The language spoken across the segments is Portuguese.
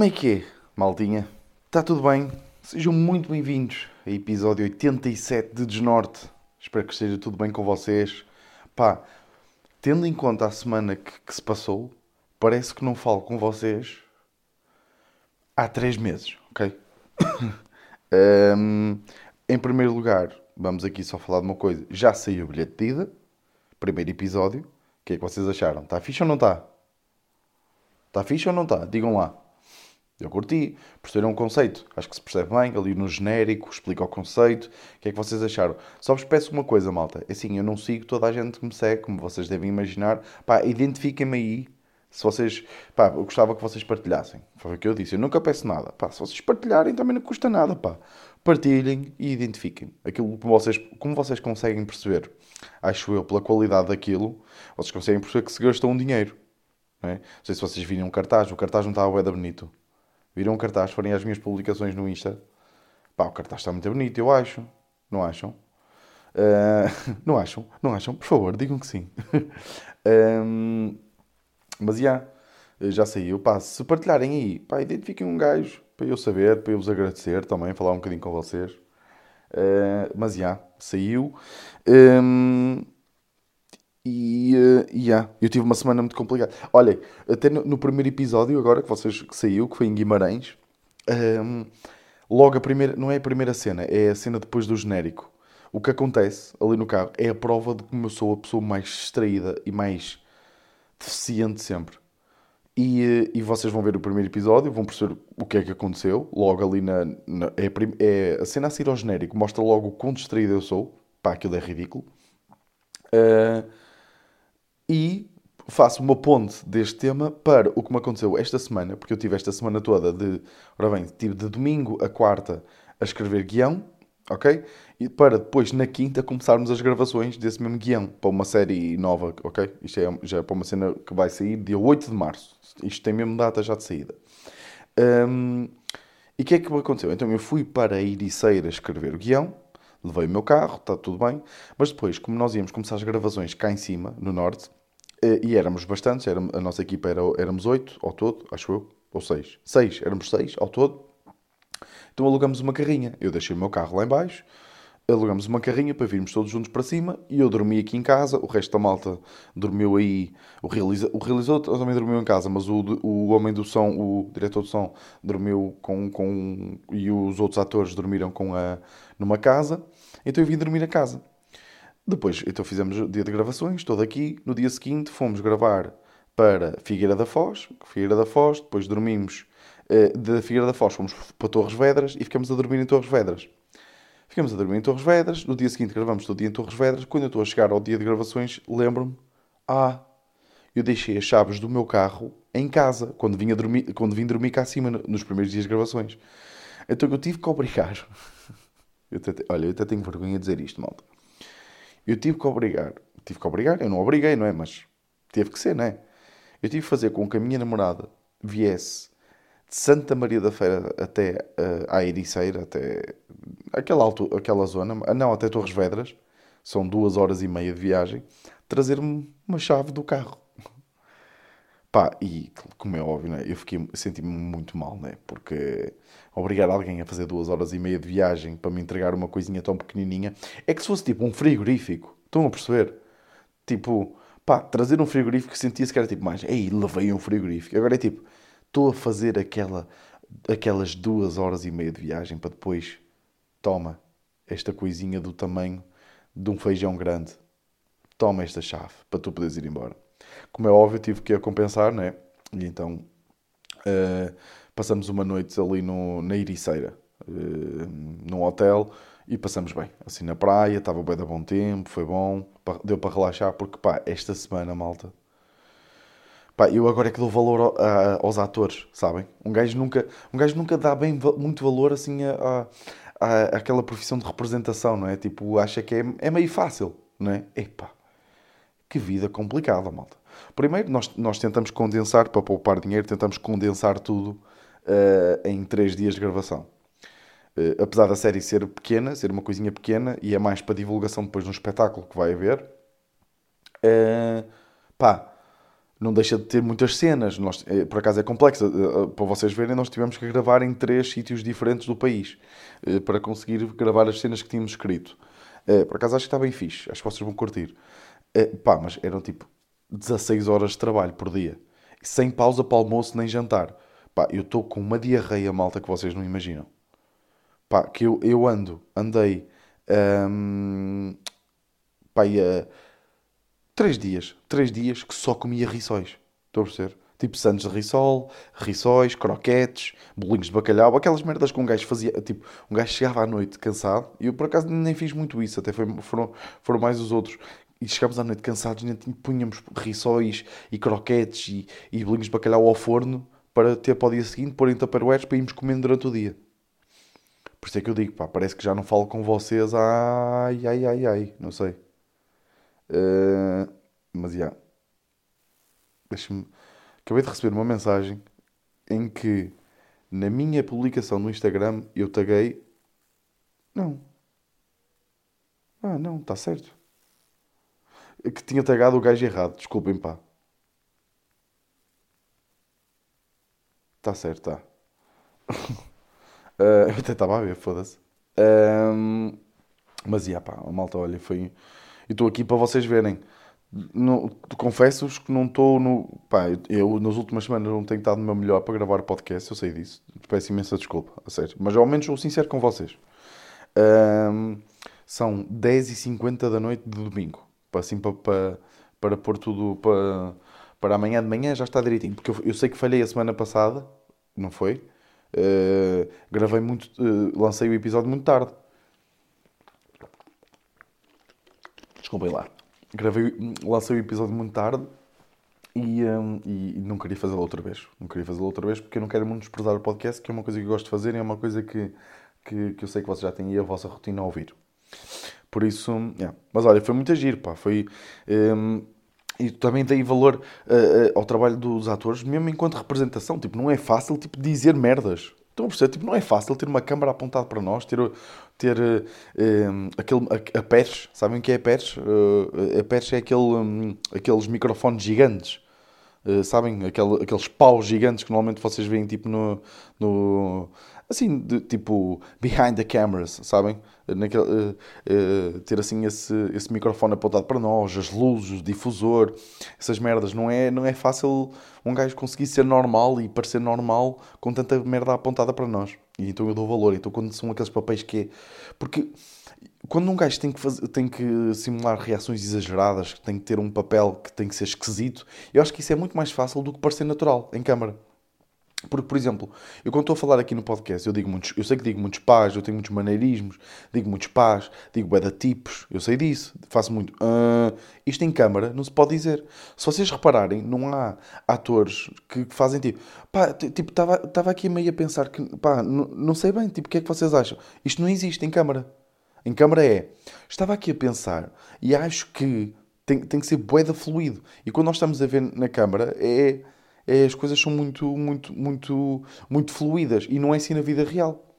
Como é que é, maldinha? Está tudo bem? Sejam muito bem-vindos a episódio 87 de Desnorte. Espero que esteja tudo bem com vocês. Pá, tendo em conta a semana que, que se passou, parece que não falo com vocês há três meses, ok? um, em primeiro lugar, vamos aqui só falar de uma coisa. Já saiu o bilhete de ida, primeiro episódio. O que é que vocês acharam? Está fixe ou não está? Está fixe ou não está? Digam lá. Eu curti, perceberam o conceito. Acho que se percebe bem, ali no genérico, explica o conceito. O que é que vocês acharam? Só vos peço uma coisa, malta. É assim, eu não sigo toda a gente que me segue, como vocês devem imaginar. Pá, identifiquem-me aí. Se vocês, pá, eu gostava que vocês partilhassem. Foi o que eu disse. Eu nunca peço nada. Pá, se vocês partilharem também não custa nada, pá. Partilhem e identifiquem. Aquilo que vocês, como vocês conseguem perceber, acho eu, pela qualidade daquilo, vocês conseguem perceber que se gastou um dinheiro. Não, é? não sei se vocês viram um cartaz. O cartaz não estava bem bonito. Viram um cartaz, forem às minhas publicações no Insta. Pá, o cartaz está muito bonito, eu acho. Não acham? Uh, não acham? Não acham? Por favor, digam que sim. um, mas já, já saiu. Pá, se partilharem aí, pá, identifiquem um gajo para eu saber, para eu vos agradecer também, falar um bocadinho com vocês. Uh, mas já, saiu. Um, e uh, yeah, eu tive uma semana muito complicada. Olhem, até no, no, primeiro episódio, agora que vocês que saiu, que foi em Guimarães, um, ehm, logo a primeira, não é a primeira cena, é a cena depois do genérico. O que acontece ali no carro é a prova de como eu sou a pessoa mais distraída e mais deficiente sempre. E, uh, e vocês vão ver o primeiro episódio, vão perceber o que é que aconteceu. Logo ali na. na é, a, é, a cena a seguir ao genérico, mostra logo o quão distraído eu sou. Pá, aquilo é ridículo. Uh, faço uma ponte deste tema para o que me aconteceu esta semana, porque eu tive esta semana toda de, ora bem, tive de domingo a quarta a escrever guião, ok? E para depois, na quinta, começarmos as gravações desse mesmo guião, para uma série nova, ok? Isto é já é para uma cena que vai sair dia 8 de março. Isto tem mesmo data já de saída. Um, e o que é que me aconteceu? Então eu fui para a Ericeira escrever o guião, levei o meu carro, está tudo bem, mas depois, como nós íamos começar as gravações cá em cima, no norte, e éramos bastantes, era, a nossa equipa era, éramos oito ao todo, acho eu, ou seis. Seis, éramos seis ao todo. Então alugamos uma carrinha. Eu deixei o meu carro lá embaixo, alugamos uma carrinha para virmos todos juntos para cima e eu dormi aqui em casa, o resto da malta dormiu aí, o, realiza, o realizador também dormiu em casa, mas o, o homem do som, o diretor do som, dormiu com, com e os outros atores dormiram com a, numa casa, então eu vim dormir a casa. Depois, então fizemos o dia de gravações, todo aqui. No dia seguinte fomos gravar para Figueira da Foz, Figueira da Foz, depois dormimos uh, da Figueira da Foz, fomos para Torres Vedras e ficamos a dormir em Torres Vedras. Ficamos a dormir em Torres Vedras, no dia seguinte gravamos todo dia em Torres Vedras. Quando eu estou a chegar ao dia de gravações, lembro-me, ah, eu deixei as chaves do meu carro em casa, quando vim, dormir, quando vim dormir cá acima, nos primeiros dias de gravações. Então eu tive que obrigar. Eu olha, eu até tenho vergonha de dizer isto, malta. Eu tive que obrigar. Tive que obrigar, eu não obriguei, não é? Mas teve que ser, não é? Eu tive que fazer com que a minha namorada viesse de Santa Maria da Feira até uh, à Ericeira, até aquela, altura, aquela zona, ah, não, até Torres Vedras, são duas horas e meia de viagem, trazer-me uma chave do carro. Pá, e como é óbvio, né, eu fiquei, senti-me muito mal, né? Porque obrigar alguém a fazer duas horas e meia de viagem para me entregar uma coisinha tão pequenininha é que se fosse tipo um frigorífico, estão a perceber? Tipo, pá, trazer um frigorífico sentia-se que era tipo mais, ei, levei um frigorífico. Agora é tipo, estou a fazer aquela, aquelas duas horas e meia de viagem para depois, toma, esta coisinha do tamanho de um feijão grande, toma esta chave para tu poderes ir embora. Como é óbvio, tive que a compensar, né? E então uh, passamos uma noite ali no, na Ericeira, uh, num hotel, e passamos bem. Assim na praia, estava bem de bom tempo, foi bom, deu para relaxar, porque pá, esta semana, malta. Pá, eu agora é que dou valor aos atores, sabem? Um gajo nunca, um gajo nunca dá bem muito valor assim a, a, a, aquela profissão de representação, não é? Tipo, acha que é, é meio fácil, não é? Epá, que vida complicada, malta. Primeiro, nós, nós tentamos condensar, para poupar dinheiro, tentamos condensar tudo uh, em 3 dias de gravação. Uh, apesar da série ser pequena, ser uma coisinha pequena, e é mais para divulgação depois de um espetáculo que vai haver, uh, pá, não deixa de ter muitas cenas. Nós, por acaso é complexo. Para vocês verem, nós tivemos que gravar em três sítios diferentes do país para conseguir gravar as cenas que tínhamos escrito. Por acaso acho que está bem fixe. Acho que vocês vão curtir. Pá, mas eram tipo 16 horas de trabalho por dia. Sem pausa para almoço nem jantar. Pá, eu estou com uma diarreia malta que vocês não imaginam. Pá, que eu, eu ando, andei. Hum, pá, uh, três dias. Três dias que só comia rissóis. Estou a perceber? Tipo santos de rissol, rissóis, croquetes, bolinhos de bacalhau, aquelas merdas que um gajo fazia. Tipo, um gajo chegava à noite cansado. E eu por acaso nem fiz muito isso, até foi, foram, foram mais os outros. E chegámos à noite cansados, e punhamos rissóis e croquetes e, e bolinhos de bacalhau ao forno para ter para o dia seguinte, pôr em tupperwares para irmos comendo durante o dia. Por isso é que eu digo, pá, parece que já não falo com vocês, ai, ai, ai, ai, não sei. Uh, mas, já. Deixa-me... Acabei de receber uma mensagem em que na minha publicação no Instagram eu taguei... Não. Ah, não, está certo. Que tinha tagado o gajo errado, desculpem, pá. Está certo, está. uh, eu até estava a ver, foda-se. Um, mas, ia pá, a malta, olha, foi... E estou aqui para vocês verem. Confesso-vos que não estou no... Pá, eu nas últimas semanas não tenho estado no meu melhor para gravar podcast, eu sei disso. Peço imensa desculpa, a sério. Mas ao menos sou sincero com vocês. Um, são 10h50 da noite de domingo. Para, assim, para, para, para pôr tudo... Para, para amanhã de manhã já está direitinho. Porque eu, eu sei que falhei a semana passada, não foi? Uh, gravei muito, uh, lancei o episódio muito tarde. Desculpem lá. Gravei, lancei o episódio muito tarde e, um, e, e não queria fazê-lo outra vez. Não queria fazê-lo outra vez porque eu não quero muito desprezar o podcast, que é uma coisa que eu gosto de fazer e é uma coisa que, que, que eu sei que vocês já têm aí a vossa rotina a ouvir. Por isso, yeah. mas olha, foi muito agir, pá. Foi. Um, e também dei valor uh, ao trabalho dos atores, mesmo enquanto representação. Tipo, não é fácil tipo, dizer merdas. Estão a perceber? Tipo, não é fácil ter uma câmara apontada para nós, ter, ter uh, um, aquele, a, a sabem o que é a patch? Uh, a patch é aquele, um, aqueles microfones gigantes. Uh, sabem? Aquele, aqueles paus gigantes que normalmente vocês veem tipo no, no assim, de, tipo, behind the cameras, sabem? Naquele, uh, uh, ter assim esse, esse microfone apontado para nós, as luzes, o difusor, essas merdas. Não é, não é fácil um gajo conseguir ser normal e parecer normal com tanta merda apontada para nós. E então eu dou valor. Então quando são aqueles papéis que é. Porque quando um gajo tem que, tem que simular reações exageradas, tem que ter um papel que tem que ser esquisito, eu acho que isso é muito mais fácil do que parecer natural em câmara. Porque, por exemplo, eu quando estou a falar aqui no podcast, eu digo muitos, eu sei que digo muitos pás, eu tenho muitos maneirismos, digo muitos pás, digo bué tipos, eu sei disso, faço muito. Uh, isto em câmara não se pode dizer. Se vocês repararem, não há atores que fazem tipo, pá, tipo, estava aqui meio a pensar que, pá, não sei bem, tipo, o que é que vocês acham? Isto não existe em câmara. Em câmara é, estava aqui a pensar e acho que tem, tem que ser bué fluido. E quando nós estamos a ver na câmara, é é, as coisas são muito, muito, muito, muito fluídas e não é assim na vida real.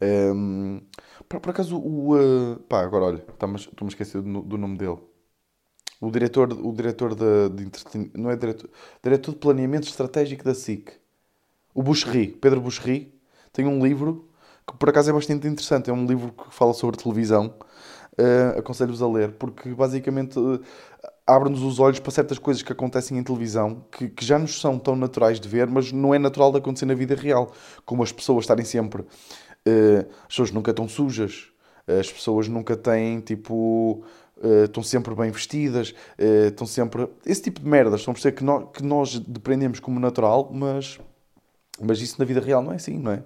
Um, por, por, acaso, o. Uh, pá, agora olha, estou-me a esquecer do, do, nome dele. O diretor, o diretor de, de Não é diretor. Diretor de Planeamento Estratégico da SIC. O Buxerri, Pedro Buxerri, tem um livro que por acaso é bastante interessante. É um livro que fala sobre televisão. Uh, Aconselho-vos a ler, porque basicamente uh, abre-nos os olhos para certas coisas que acontecem em televisão que, que, já nos são tão naturais de ver, mas não é natural de acontecer na vida real. Como as pessoas estarem sempre. Uh, as pessoas nunca estão sujas, as pessoas nunca têm tipo. Estão sempre bem vestidas, estão sempre. Esse tipo de merdas, estão a perceber que nós, que nós depreendemos como natural, mas, mas isso na vida real não é assim, não é?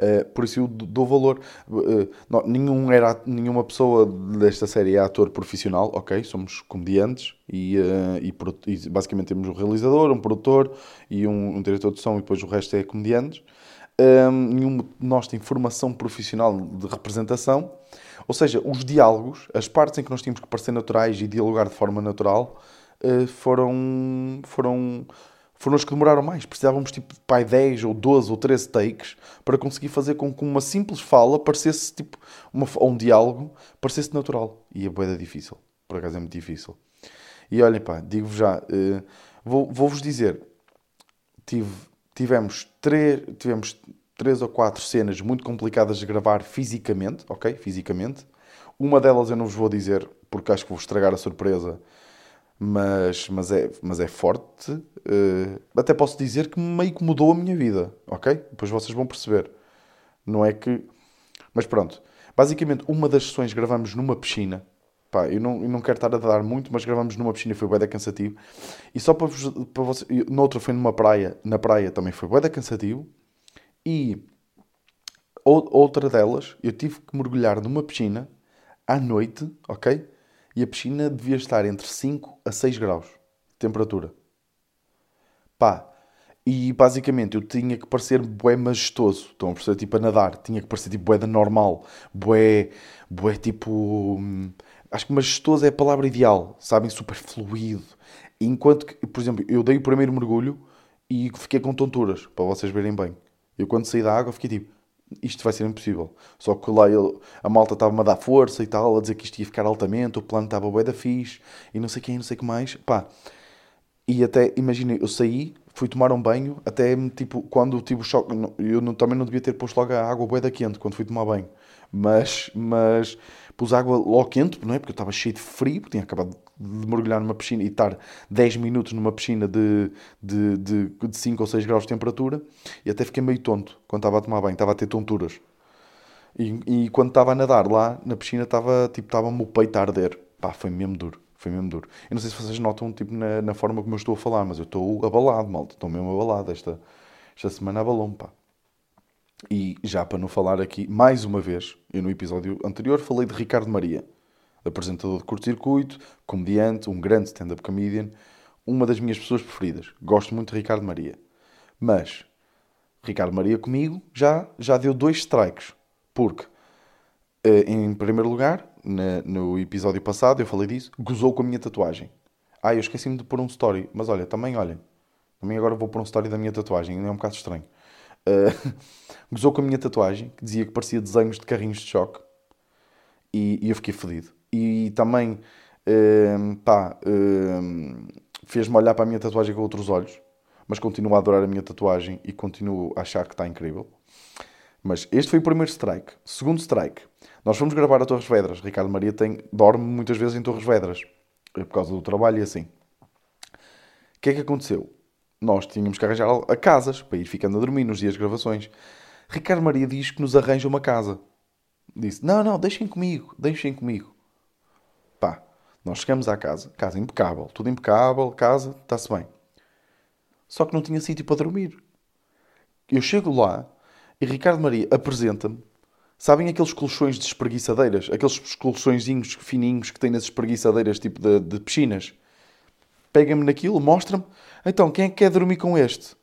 Uh, por isso eu dou valor. Uh, não, nenhum era, nenhuma pessoa desta série é ator profissional, ok? Somos comediantes e, uh, e, e, basicamente temos um realizador, um produtor e um, um, diretor de som e depois o resto é comediantes. nenhum de nós tem formação profissional de representação, ou seja, os diálogos, as partes em que nós tínhamos que parecer naturais e dialogar de forma natural, foram, foram foram os que demoraram mais. Precisávamos tipo pai 10 ou 12 ou 13 takes para conseguir fazer com que uma simples fala parecesse tipo uma, ou um diálogo parecesse natural. E é boeda difícil. Por acaso é muito difícil. E olhem pá, digo-vos já, uh, Vou- Vou-vos dizer, tive, tivemos, três, tivemos três ou quatro cenas muito complicadas de gravar fisicamente, ok? Fisicamente. Uma delas eu não vos vou dizer porque acho que vou estragar a surpresa, mas, mas, é, mas é forte. Eh, até posso dizer que meio que mudou a minha vida, ok? Depois vocês vão perceber. Não é que. Mas pronto. Basicamente, uma das sessões gravamos numa piscina. Pá, eu não, eu não quero estar a dar muito, mas gravamos numa piscina e foi bué cansativo. E só para, vos, para você, e noutra foi numa praia, na praia também foi bué cansativo. E ou- outra delas, eu tive que mergulhar numa piscina à noite, ok? E a piscina devia estar entre 5 a 6 graus de temperatura. Pá, e basicamente eu tinha que parecer bué majestoso. Estão a perceber? Tipo a nadar. Tinha que parecer tipo bué da normal. Bué, bué tipo... hum, Acho que majestoso é a palavra ideal. Sabem? Super fluido. Enquanto que, por exemplo, eu dei o primeiro mergulho e fiquei com tonturas, para vocês verem bem. Eu quando saí da água fiquei tipo... Isto vai ser impossível. Só que lá ele- a malta estava-me a dar força e tal, a dizer que isto ia ficar altamente, o plano estava bué da fixe, e não sei quem, não sei o que mais. Pá, e até, imagina, eu saí, fui tomar um banho, até tipo, quando tive o choque, eu não- também não devia ter posto logo a água bué da quente quando fui tomar banho, mas, mas pus água logo quente, não é? Porque eu estava cheio de frio, porque tinha acabado de mergulhar numa piscina e estar 10 minutos numa piscina de, de, de, de 5 ou 6 graus de temperatura, e até fiquei meio tonto quando estava a tomar banho, estava a ter tonturas. E, e quando estava a nadar lá na piscina, estava tipo, estava-me o peito a arder. Pá, foi mesmo duro. Foi mesmo duro. Eu não sei se vocês notam tipo, na, na forma como eu estou a falar, mas eu estou abalado, malta. Estou mesmo abalado. Esta, esta semana abalou-me, pá. E já para não falar aqui, mais uma vez, eu no episódio anterior falei de Ricardo Maria, apresentador de curto-circuito, comediante, um grande stand-up comedian, uma das minhas pessoas preferidas. Gosto muito de Ricardo Maria. Mas Ricardo Maria comigo já, já deu dois strikes. Porque, eh, em primeiro lugar, no episódio passado, eu falei disso, gozou com a minha tatuagem. Ah, eu esqueci-me de pôr um story. Mas olha, também olhem. Também agora vou pôr um story da minha tatuagem. É um bocado estranho. Eh, gozou com a minha tatuagem, que dizia que parecia desenhos de carrinhos de choque. E, e eu fiquei fodido. E também, ehm, pá, ehm, fez-me olhar para a minha tatuagem com outros olhos. Mas continuo a adorar a minha tatuagem e continuo a achar que está incrível. Mas este foi o primeiro strike. Segundo strike. Nós fomos gravar a Torres Vedras. Ricardo Maria tem, dorme muitas vezes em Torres Vedras. eh, Por causa do trabalho e assim. O que é que aconteceu? Nós tínhamos que arranjar a casas para ir ficando a dormir nos dias de gravações. Ricardo Maria diz que nos arranja uma casa. Disse: Não, não, deixem comigo, deixem comigo. Nós chegamos à casa, casa impecável, tudo impecável, casa, está-se bem. Só que não tinha sítio para dormir. Eu chego lá e Ricardo Maria apresenta-me. Sabem aqueles colchões de espreguiçadeiras? Aqueles colchõezinhos fininhos que tem nas espreguiçadeiras, tipo de, de piscinas? Pega-me naquilo, mostra-me. Então, quem é que quer dormir com este?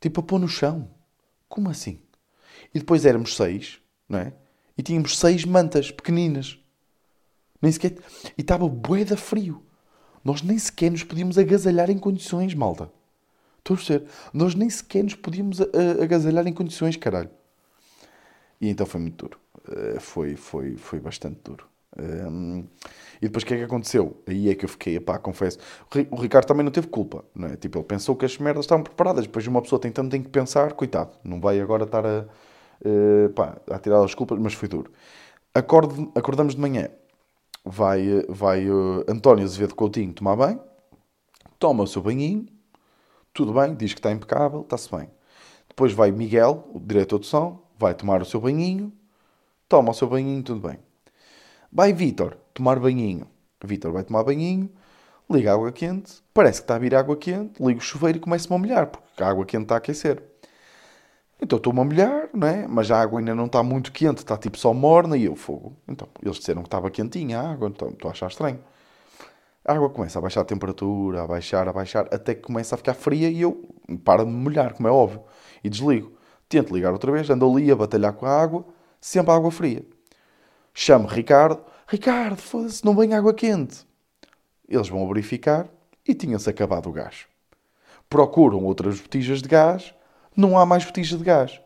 Tipo, a pôr no chão. Como assim? E depois éramos seis, não é? E tínhamos seis mantas pequeninas. Nem sequer... E estava bué da frio. Nós nem sequer nos podíamos agasalhar em condições, malta. Estou a perceber? Nós nem sequer nos podíamos a- a- agasalhar em condições, caralho. E então foi muito duro. Eh, foi, foi, foi bastante duro. Hum, e depois o que é que aconteceu? Aí é que eu fiquei, pá, confesso. O Ri- O Ricardo também não teve culpa, não é? Tipo, ele pensou que as merdas estavam preparadas. Depois uma pessoa tem tanto tem que pensar, coitado, não vai agora estar a, eh, pá, a tirar as culpas, mas foi duro. Acorde, acordamos de manhã. Vai, eh, vai eh, António Azevedo Coutinho tomar banho, toma o seu banhinho, tudo bem, diz que está impecável, está-se bem. Depois vai Miguel, o diretor de som, vai tomar o seu banhinho, toma o seu banhinho, tudo bem. Vai Vítor tomar banhinho. Vítor vai tomar banhinho, liga a água quente, parece que está a vir água quente, liga o chuveiro e começa-me a molhar, porque a água quente está a aquecer. Então estou-me a molhar, não é? Mas a água ainda não está muito quente, está tipo só morna e eu fogo. Então, eles disseram que estava quentinha a água, então estou a achar estranho. A água começa a baixar a temperatura, a baixar, a baixar, até que começa a ficar fria e eu paro de me molhar, como é óbvio, e desligo. Tento ligar outra vez, ando ali a batalhar com a água, sempre a água fria. Chamo Ricardo, Ricardo, foda-se, não vem água quente. Eles vão verificar e tinha-se acabado o gás. Procuram outras botijas de gás, não há mais botija de gás.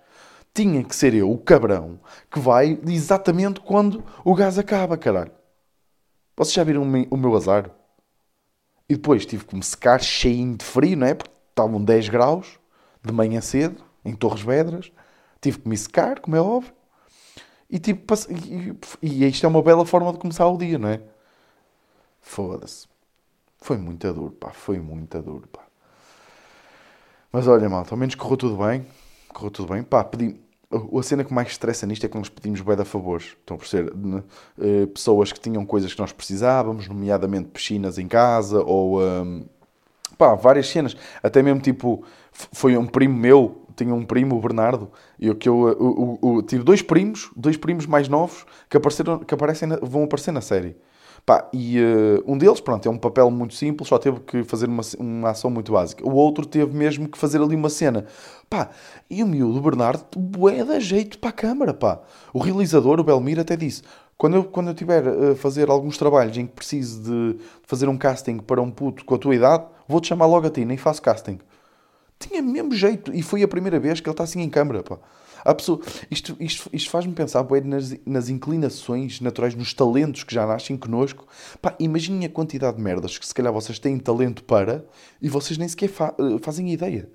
Tinha que ser eu, o cabrão, que vai exatamente quando o gás acaba, caralho. Vocês já viram o me- o meu azar? E depois tive que me secar cheinho de frio, não é? Porque estavam 10 graus de manhã cedo, em Torres Vedras. Tive que me secar, como é óbvio. E, tipo, e, e isto é uma bela forma de começar o dia, não é? Foda-se. Foi muito duro, pá. Foi muito duro, pá. Mas olha, malta, ao menos correu tudo bem. Correu tudo bem. Pá, pedi... A cena que mais estressa nisto é que nós pedimos bué de favores. Estão por ser uh, pessoas que tinham coisas que nós precisávamos, nomeadamente piscinas em casa ou... Um, pá, várias cenas. Até mesmo, tipo, foi um primo meu tinha um primo, o Bernardo, e que eu, eu, eu, eu, tive dois primos, dois primos mais novos que, apareceram, que aparecem vão aparecer na série. Pá, e uh, um deles, pronto, é um papel muito simples, só teve que fazer uma, uma ação muito básica. O outro teve mesmo que fazer ali uma cena. Pá, e o miúdo, Bernardo, bué da jeito para a câmara, pá. O realizador, o Belmir, até disse, quando eu, quando eu tiver a fazer alguns trabalhos em que preciso de fazer um casting para um puto com a tua idade, vou-te chamar logo a ti, nem faço casting. Tinha mesmo jeito, e foi a primeira vez que ele está assim em câmara, pá. Pessoa, isto, isto, isto faz-me pensar bem, nas, nas inclinações naturais, nos talentos que já nascem connosco. Pá, imaginem a quantidade de merdas que se calhar vocês têm talento para e vocês nem sequer fa eh, fazem ideia.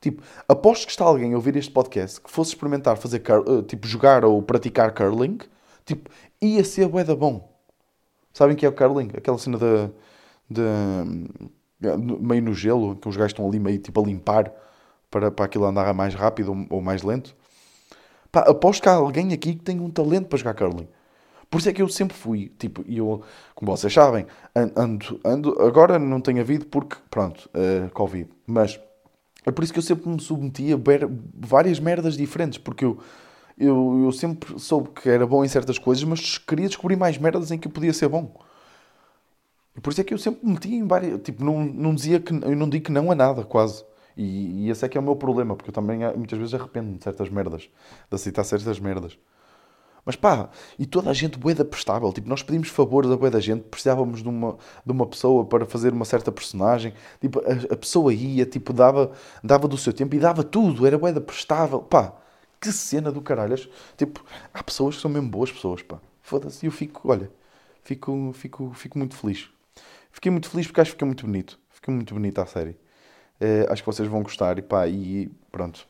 Tipo, aposto que está alguém a ouvir este podcast que fosse experimentar fazer, uh, tipo, jogar ou praticar curling, tipo, ia ser bué da bom. Sabem que é o curling? Aquela cena de, meio no gelo, que os gajos estão ali meio tipo a limpar para, para aquilo andar mais rápido ou mais lento. Pá, aposto que há alguém aqui que tem um talento para jogar curling. Por isso é que eu sempre fui, tipo, e eu, como vocês sabem, ando, ando, agora não tem havido porque, pronto, uh, Covid, mas é por isso que eu sempre me submeti a várias merdas diferentes, porque eu, eu, eu sempre soube que era bom em certas coisas, mas queria descobrir mais merdas em que eu podia ser bom. E por isso é que eu sempre me meti em várias, tipo, não, não dizia que, eu não digo que não a nada, quase. E, e esse é que é o meu problema, porque eu também eh, muitas vezes arrependo de certas merdas, de aceitar certas merdas. Mas pá, e toda a gente boeda prestável, tipo, nós pedimos favores a boeda gente, precisávamos de uma, de uma pessoa para fazer uma certa personagem, tipo, a, a, pessoa ia, tipo, dava, dava do seu tempo e dava tudo, era boeda prestável, pá, que cena do caralho, tipo, há pessoas que são mesmo boas pessoas, pá, foda-se, eu fico, olha, fico, fico, fico muito feliz. Fiquei muito feliz porque acho que fica muito bonito, fica muito bonita a série. Uh, acho que vocês vão gostar e pá, e pronto.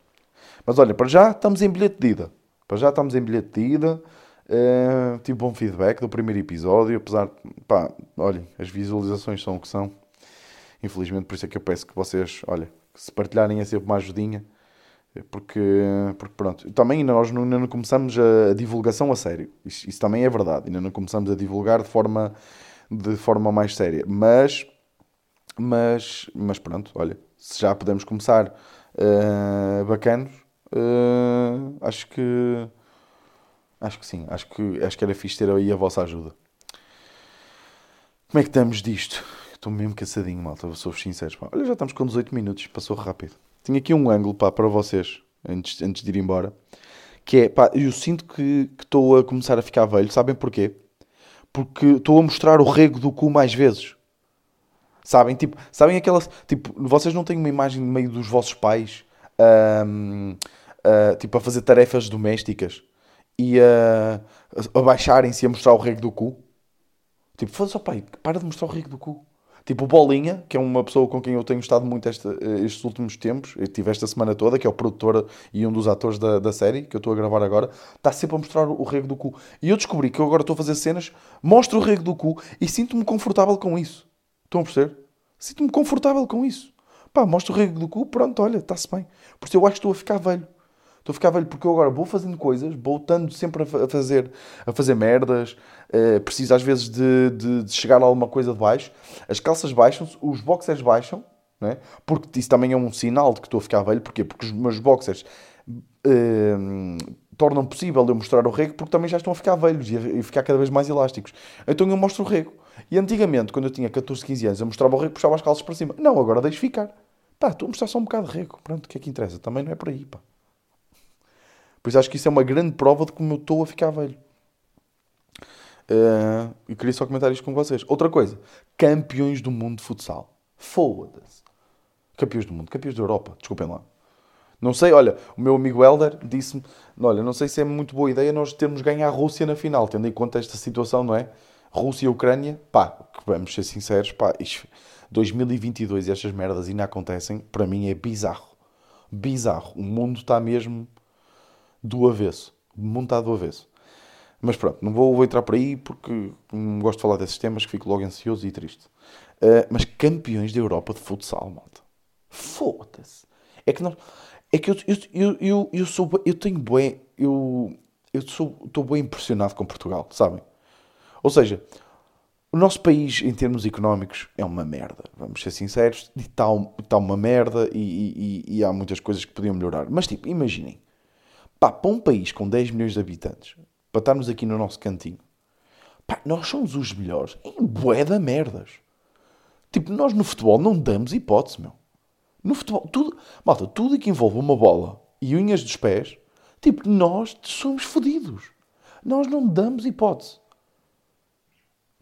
Mas olha, para já estamos em bilhete de ida. Para já estamos em bilhete de ida. Uh, tive bom feedback do primeiro episódio, apesar de, pá, olhem, as visualizações são o que são. Infelizmente, por isso é que eu peço que vocês, olha, se partilharem é sempre uma ajudinha. Porque, porque pronto, também ainda nós não, ainda não começamos a, a divulgação a sério. Isso, isso, também é verdade. Ainda não começamos a divulgar de forma, de forma mais séria. Mas, mas, mas pronto, olha, se já podemos começar uh, bacanos, uh, acho que acho que sim, acho que, acho que era fixe ter aí a vossa ajuda. Como é que estamos disto? Estou mesmo cansadinho, malta, sou-vos sincero. Olha, já estamos com 18 minutos, passou rápido. Tinha aqui um ângulo pá, para vocês, antes, antes de ir embora, que é, pá, eu sinto que estou a começar a ficar velho, sabem porquê? Porque estou a mostrar o rego do cu mais vezes. Sabem? Tipo, sabem aquelas. Tipo, vocês não têm uma imagem no meio dos vossos pais uh, tipo, a fazer tarefas domésticas e uh, a baixarem-se a mostrar o rego do cu? Tipo, foda-se, pai, para de mostrar o rego do cu. Tipo, o Bolinha, que é uma pessoa com quem eu tenho estado muito esta, estes últimos tempos, eu tive esta semana toda, que é o produtor e um dos atores da, da série, que eu estou a gravar agora, está sempre a mostrar o rego do cu. E eu descobri que eu agora estou a fazer cenas, mostro o rego do cu e sinto-me confortável com isso. Estão a perceber? Sinto-me confortável com isso. Pá, mostro o rego do cu, pronto, olha, está-se bem. Porque eu acho que estou a ficar velho. Estou a ficar velho porque eu agora vou fazendo coisas, vou estando sempre a fazer, a fazer merdas, uh, preciso às vezes de, de, de, chegar a alguma coisa de baixo. As calças baixam-se, os boxers baixam, né? porque isso também é um sinal de que estou a ficar velho. Porquê? Porque os meus boxers uh, tornam possível eu mostrar o rego porque também já estão a ficar velhos e a, e ficar cada vez mais elásticos. Então eu mostro o rego. E antigamente, quando eu tinha 14, 15 anos, eu mostrava o rego, puxava as calças para cima. Não, agora deixo ficar. Pá, a mostrar só um bocado de rego. Pronto, o que é que interessa? Também não é por aí, pá. Pois acho que isso é uma grande prova de como eu estou a ficar velho. Uh, e queria só comentar isto com vocês. Outra coisa, campeões do mundo de futsal. Foda-se. Campeões do mundo, campeões da Europa, desculpem lá. Não sei, olha, o meu amigo Helder disse-me: olha, não sei se é muito boa ideia nós termos ganho a Rússia na final, tendo em conta esta situação, não é? Rússia e Ucrânia, pá, vamos ser sinceros, pá, isto, 2022 e estas merdas ainda acontecem, para mim é bizarro. Bizarro. O mundo está mesmo do avesso. O mundo está do avesso. Mas pronto, não vou, vou entrar por aí porque não gosto de falar desses temas que fico logo ansioso e triste. Uh, mas campeões da Europa de futsal, malta. Foda-se. É que nós. É que eu, eu, eu, eu, sou. Eu tenho bem. Eu estou bem impressionado com Portugal, sabem? Ou seja, o nosso país, em termos económicos, é uma merda. Vamos ser sinceros. Está tá uma merda e, e, e, há muitas coisas que podiam melhorar. Mas, tipo, imaginem. Pá, para um país com 10 milhões de habitantes, para estarmos aqui no nosso cantinho, pá, nós somos os melhores em bué da merdas. Tipo, nós no futebol não damos hipótese, meu. No futebol, tudo, malta, tudo que envolve uma bola e unhas dos pés, tipo, nós somos fodidos. Nós não damos hipótese.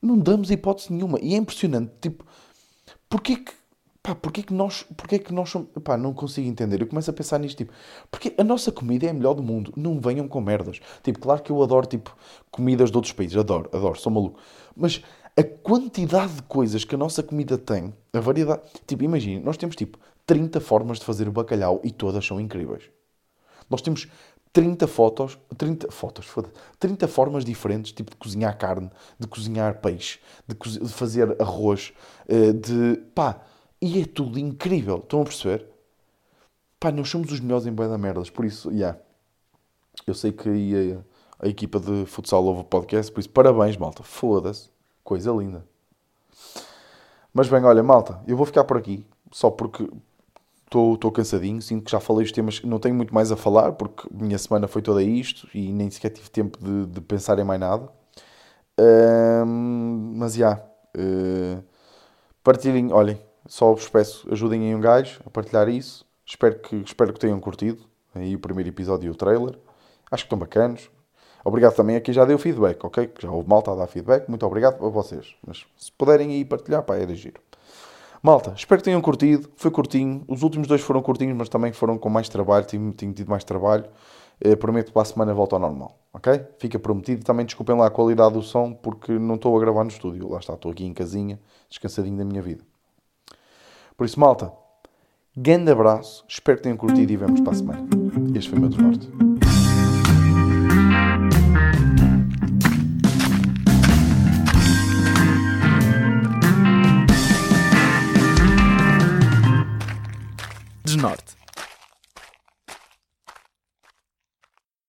Não damos hipótese nenhuma. E é impressionante, tipo, porquê que, pá, porquê que nós, porquê que nós somos, pá, não consigo entender. Eu começo a pensar nisto, tipo, porque a nossa comida é a melhor do mundo. Não venham com merdas. Tipo, claro que eu adoro, tipo, comidas de outros países. Adoro, adoro, sou maluco. Mas a quantidade de coisas que a nossa comida tem, a variedade, tipo, imagina, nós temos, tipo, 30 formas de fazer o bacalhau e todas são incríveis. Nós temos 30 fotos, 30 fotos, foda 30 formas diferentes, tipo de cozinhar carne, de cozinhar peixe, de, co de fazer arroz, eh, de pá, e é tudo incrível. Estão a perceber? Pá, nós somos os melhores em boi da merdas, por isso, yeah. Eu sei que a, a equipa de futsal ouve o podcast, por isso, parabéns, malta. Foda-se. Coisa linda. Mas bem, olha, malta, eu vou ficar por aqui, só porque estou cansadinho, sinto que já falei os temas, não tenho muito mais a falar, porque minha semana foi toda isto e nem sequer tive tempo de, de pensar em mais nada. mas já, yeah, uh, partilhem, olhem, só vos peço, ajudem aí um gajo a partilhar isso. Espero que, espero que tenham curtido aí o primeiro episódio e o trailer. Acho que estão bacanos. Obrigado também a quem já deu feedback, ok? Já houve malta a dar feedback. Muito obrigado a vocês. Mas se puderem aí partilhar, pá, é giro. Malta, espero que tenham curtido. Foi curtinho. Os últimos dois foram curtinhos, mas também foram com mais trabalho. Tinha, tinha tido mais trabalho. Eh, prometo que para a semana volta ao normal, ok? Fica prometido. Também desculpem lá a qualidade do som, porque não estou a gravar no estúdio. Lá está, estou aqui em casinha, descansadinho da minha vida. Por isso, malta, grande abraço. Espero que tenham curtido e vemos para a semana. Este foi o meu desnorte. Norte.